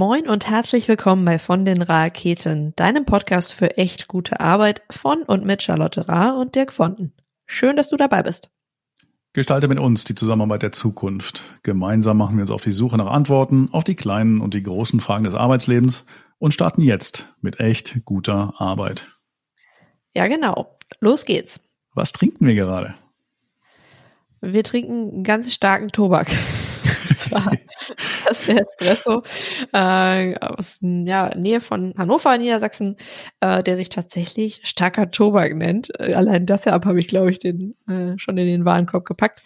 Moin und herzlich willkommen bei Von den Raketen, deinem Podcast für echt gute Arbeit von und mit Charlotte Ra und Dirk Fonten. Schön, dass du dabei bist. Gestalte mit uns die Zusammenarbeit der Zukunft. Gemeinsam machen wir uns auf die Suche nach Antworten auf die kleinen und die großen Fragen des Arbeitslebens und starten jetzt mit echt guter Arbeit. Ja, genau. Los geht's. Was trinken wir gerade? Wir trinken ganz starken Tobak. das ist der Espresso äh, aus ja, Nähe von Hannover, Niedersachsen, äh, der sich tatsächlich starker Tobak nennt. Äh, allein deshalb habe ich, glaube ich, den äh, schon in den Warenkorb gepackt.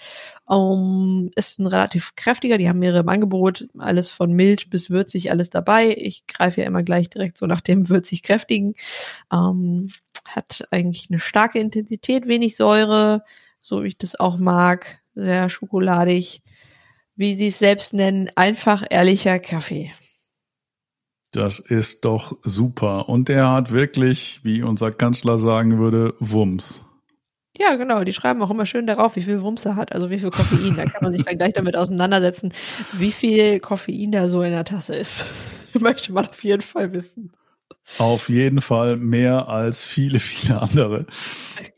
Um, ist ein relativ kräftiger, die haben mehrere im Angebot, alles von mild bis würzig, alles dabei. Ich greife ja immer gleich direkt so nach dem würzig kräftigen. Um, hat eigentlich eine starke Intensität, wenig Säure, so wie ich das auch mag, sehr schokoladig wie Sie es selbst nennen, einfach ehrlicher Kaffee. Das ist doch super. Und der hat wirklich, wie unser Kanzler sagen würde, Wumms. Ja, genau. Die schreiben auch immer schön darauf, wie viel Wumms er hat, also wie viel Koffein. Da kann man sich dann gleich damit auseinandersetzen, wie viel Koffein da so in der Tasse ist. Möchte man auf jeden Fall wissen. Auf jeden Fall mehr als viele, viele andere.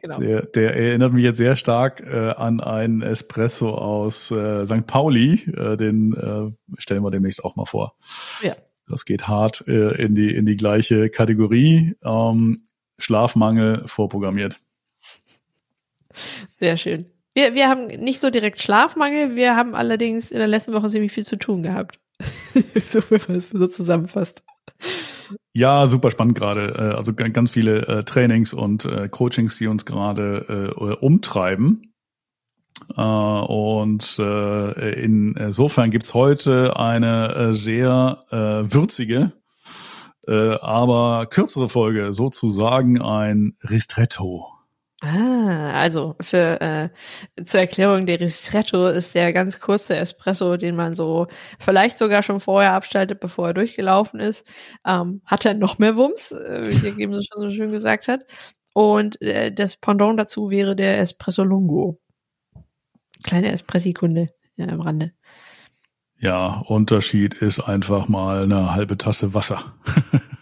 Genau. Der, der erinnert mich jetzt sehr stark äh, an einen Espresso aus äh, St. Pauli. Äh, den äh, stellen wir demnächst auch mal vor. Ja. Das geht hart äh, in, die, in die gleiche Kategorie. Ähm, Schlafmangel vorprogrammiert. Sehr schön. Wir, wir haben nicht so direkt Schlafmangel, wir haben allerdings in der letzten Woche ziemlich viel zu tun gehabt. so, wenn man es so zusammenfasst. Ja, super spannend gerade. Äh, also ganz viele äh, Trainings und äh, Coachings, die uns gerade umtreiben. Und insofern gibt's heute eine sehr würzige, aber kürzere Folge, sozusagen ein Ristretto. Ah, also für äh, zur Erklärung der Ristretto ist der ganz kurze Espresso, den man so vielleicht sogar schon vorher abstaltet, bevor er durchgelaufen ist. Ähm, hat er noch mehr Wumms, äh, wie der Game schon so schön gesagt hat. Und äh, das Pendant dazu wäre der Espresso Lungo. Kleine Espressikunde ja, am Rande. Ja, Unterschied ist einfach mal eine halbe Tasse Wasser.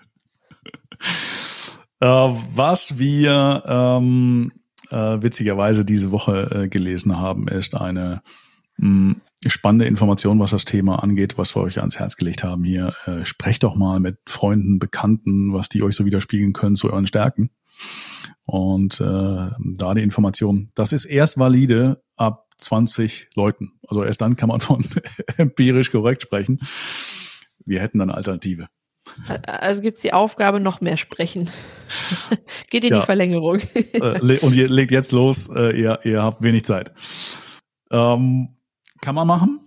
Äh, was wir ähm, äh, witzigerweise diese Woche äh, gelesen haben, ist eine mh, hm, spannende Information, was das Thema angeht, was wir euch ans Herz gelegt haben hier. Äh, sprecht doch mal mit Freunden, Bekannten, was die euch so widerspiegeln können zu euren Stärken. Und äh, da die Information, das ist erst valide ab 20 Leuten. Also erst dann kann man von empirisch korrekt sprechen. Wir hätten eine Alternative. Also gibt es die Aufgabe, noch mehr sprechen. Geht in ja. die Verlängerung. Äh, und ihr legt jetzt los, äh, ihr, ihr habt wenig Zeit. Ähm, kann man machen.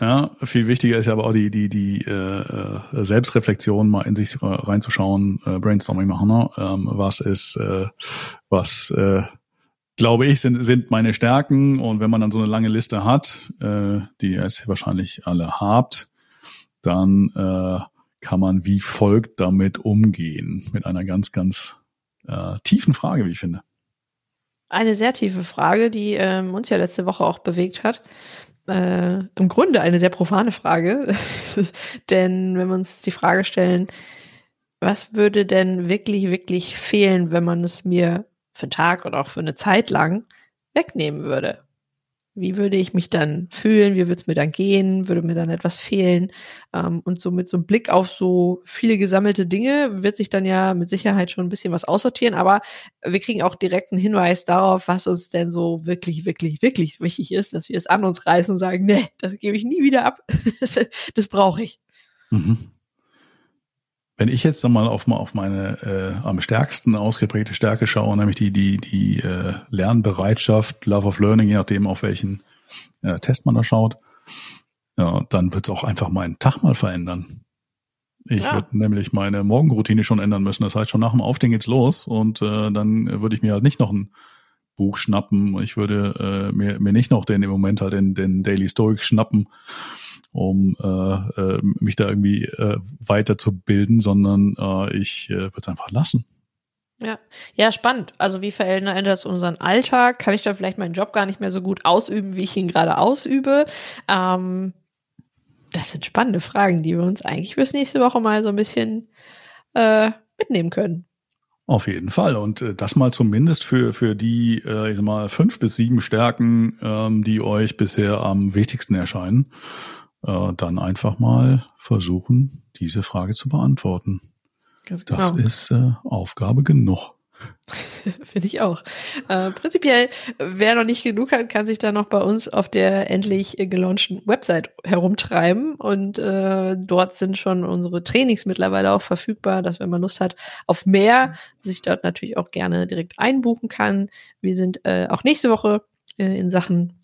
Ja, viel wichtiger ist ja aber auch die, die, die äh, Selbstreflexion, mal in sich reinzuschauen, äh, Brainstorming machen. Ne? Ähm, was ist, äh, was äh, glaube ich, sind, sind meine Stärken. Und wenn man dann so eine lange Liste hat, äh, die ihr jetzt wahrscheinlich alle habt, dann äh, kann man wie folgt damit umgehen? Mit einer ganz, ganz äh, tiefen Frage, wie ich finde. Eine sehr tiefe Frage, die ähm, uns ja letzte Woche auch bewegt hat. Äh, Im Grunde eine sehr profane Frage. denn wenn wir uns die Frage stellen, was würde denn wirklich, wirklich fehlen, wenn man es mir für einen Tag oder auch für eine Zeit lang wegnehmen würde? Wie würde ich mich dann fühlen? Wie würde es mir dann gehen? Würde mir dann etwas fehlen? Ähm, und so mit so einem Blick auf so viele gesammelte Dinge wird sich dann ja mit Sicherheit schon ein bisschen was aussortieren. Aber wir kriegen auch direkt einen Hinweis darauf, was uns denn so wirklich, wirklich, wirklich wichtig ist, dass wir es an uns reißen und sagen, nee, das gebe ich nie wieder ab. das, das brauche ich. Mhm. Wenn ich jetzt nochmal auf, mal auf meine äh, am stärksten ausgeprägte Stärke schaue, nämlich die, die, die äh, Lernbereitschaft, Love of Learning, je nachdem, auf welchen äh, Test man da schaut, ja, dann wird es auch einfach meinen Tag mal verändern. Ich ja. würde nämlich meine Morgenroutine schon ändern müssen. Das heißt, schon nach dem Aufstehen geht's los und äh, dann würde ich mir halt nicht noch ein Buch schnappen. Ich würde äh, mir, mir nicht noch den im Moment halt den, den Daily Stoic schnappen um äh, äh, mich da irgendwie äh, weiterzubilden, sondern äh, ich äh, würde es einfach lassen. Ja, ja, spannend. Also wie verändert das unseren Alltag? Kann ich da vielleicht meinen Job gar nicht mehr so gut ausüben, wie ich ihn gerade ausübe? Ähm, Das sind spannende Fragen, die wir uns eigentlich fürs nächste Woche mal so ein bisschen äh, mitnehmen können. Auf jeden Fall. Und äh, das mal zumindest für, für die, äh, ich sag mal, fünf bis sieben Stärken, ähm, die euch bisher am wichtigsten erscheinen. Äh, dann einfach mal versuchen, diese Frage zu beantworten. Ganz genau. Das ist äh, Aufgabe genug. Finde ich auch. Äh, prinzipiell, wer noch nicht genug hat, kann sich da noch bei uns auf der endlich gelaunchten Website herumtreiben. Und äh, dort sind schon unsere Trainings mittlerweile auch verfügbar, dass wenn man Lust hat auf mehr, sich dort natürlich auch gerne direkt einbuchen kann. Wir sind äh, auch nächste Woche äh, in Sachen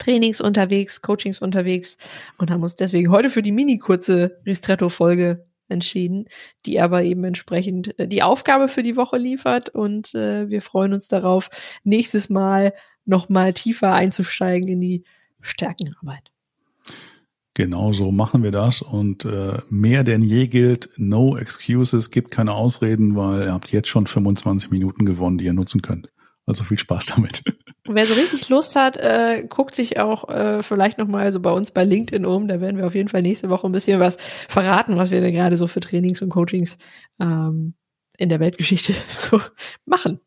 Trainings unterwegs, Coachings unterwegs und haben uns deswegen heute für die mini kurze Ristretto-Folge entschieden, die aber eben entsprechend äh, die Aufgabe für die Woche liefert und äh, wir freuen uns darauf, nächstes Mal nochmal tiefer einzusteigen in die Stärkenarbeit. Genau so machen wir das und äh, mehr denn je gilt, no excuses, gibt keine Ausreden, weil ihr habt jetzt schon 25 Minuten gewonnen, die ihr nutzen könnt. Also viel Spaß damit. Wer so richtig Lust hat, äh, guckt sich auch äh, vielleicht nochmal so bei uns bei LinkedIn um. Da werden wir auf jeden Fall nächste Woche ein bisschen was verraten, was wir da gerade so für Trainings und Coachings ähm, in der Weltgeschichte so machen.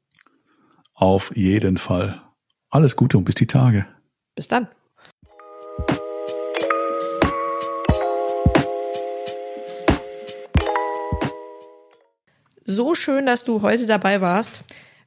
Auf jeden Fall. Alles Gute und bis die Tage. Bis dann. So schön, dass du heute dabei warst.